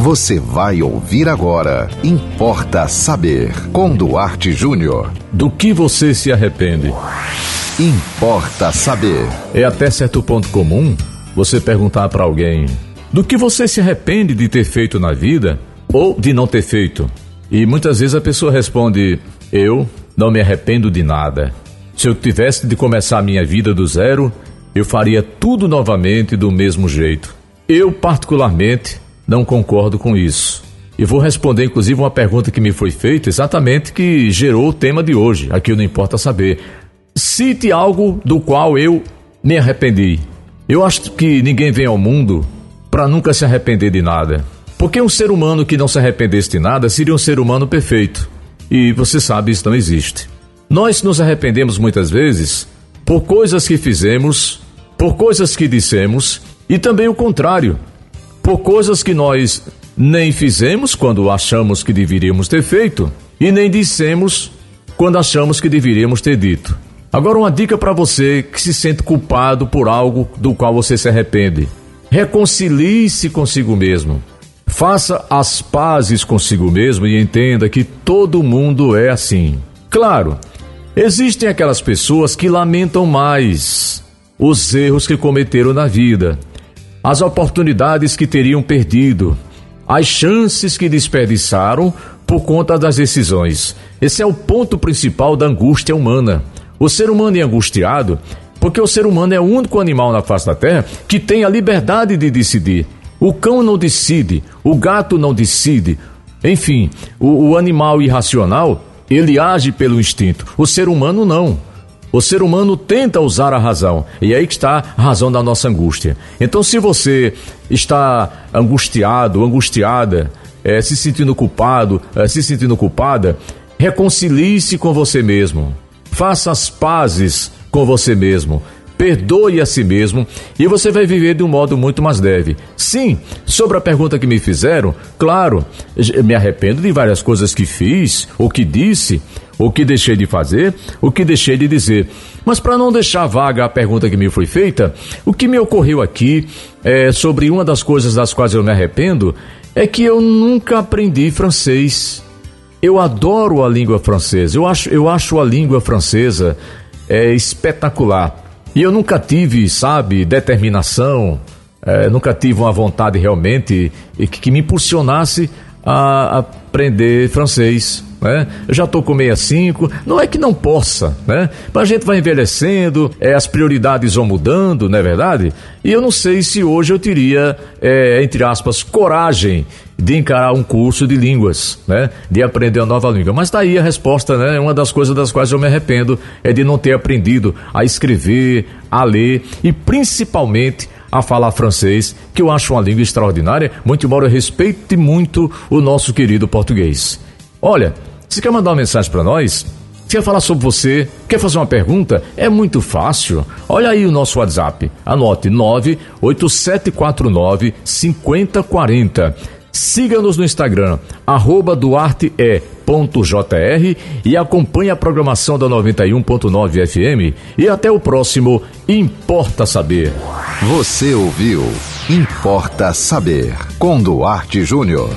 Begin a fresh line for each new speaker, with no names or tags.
Você vai ouvir agora. Importa saber. Com Duarte Júnior.
Do que você se arrepende?
Importa saber.
É até certo ponto comum você perguntar para alguém: do que você se arrepende de ter feito na vida ou de não ter feito? E muitas vezes a pessoa responde: eu não me arrependo de nada. Se eu tivesse de começar a minha vida do zero, eu faria tudo novamente do mesmo jeito. Eu, particularmente, não concordo com isso. E vou responder, inclusive, uma pergunta que me foi feita, exatamente que gerou o tema de hoje. Aqui não importa saber. Cite algo do qual eu me arrependi. Eu acho que ninguém vem ao mundo para nunca se arrepender de nada. Porque um ser humano que não se arrependesse de nada seria um ser humano perfeito. E você sabe, isso não existe. Nós nos arrependemos muitas vezes por coisas que fizemos, por coisas que dissemos e também o contrário por coisas que nós nem fizemos quando achamos que deveríamos ter feito e nem dissemos quando achamos que deveríamos ter dito. Agora, uma dica para você que se sente culpado por algo do qual você se arrepende: reconcilie-se consigo mesmo. Faça as pazes consigo mesmo e entenda que todo mundo é assim. Claro, existem aquelas pessoas que lamentam mais os erros que cometeram na vida as oportunidades que teriam perdido, as chances que desperdiçaram por conta das decisões. Esse é o ponto principal da angústia humana. O ser humano é angustiado porque o ser humano é o único animal na face da Terra que tem a liberdade de decidir. O cão não decide, o gato não decide. Enfim, o, o animal irracional, ele age pelo instinto. O ser humano não. O ser humano tenta usar a razão, e é aí que está a razão da nossa angústia. Então, se você está angustiado, angustiada, é, se sentindo culpado, é, se sentindo culpada, reconcilie-se com você mesmo. Faça as pazes com você mesmo. Perdoe a si mesmo e você vai viver de um modo muito mais leve. Sim, sobre a pergunta que me fizeram, claro, me arrependo de várias coisas que fiz ou que disse, o que deixei de fazer, o que deixei de dizer. Mas para não deixar vaga a pergunta que me foi feita, o que me ocorreu aqui é, sobre uma das coisas das quais eu me arrependo é que eu nunca aprendi francês. Eu adoro a língua francesa. Eu acho, eu acho a língua francesa é, espetacular. E eu nunca tive, sabe, determinação, é, nunca tive uma vontade realmente que, que me impulsionasse a aprender francês. Né? Eu já estou com 65, não é que não possa, né? Mas a gente vai envelhecendo, é, as prioridades vão mudando, não é verdade? E eu não sei se hoje eu teria, é, entre aspas, coragem de encarar um curso de línguas, né? De aprender uma nova língua. Mas daí tá a resposta, né? Uma das coisas das quais eu me arrependo é de não ter aprendido a escrever, a ler e principalmente a falar francês, que eu acho uma língua extraordinária, muito embora eu respeite muito o nosso querido português. Olha, você quer mandar uma mensagem para nós? Quer falar sobre você? Quer fazer uma pergunta? É muito fácil. Olha aí o nosso WhatsApp. Anote 98749 5040. Siga-nos no Instagram, arroba duarte.jr e acompanhe a programação da 91.9 FM. E até o próximo Importa Saber.
Você ouviu Importa Saber com Duarte Júnior.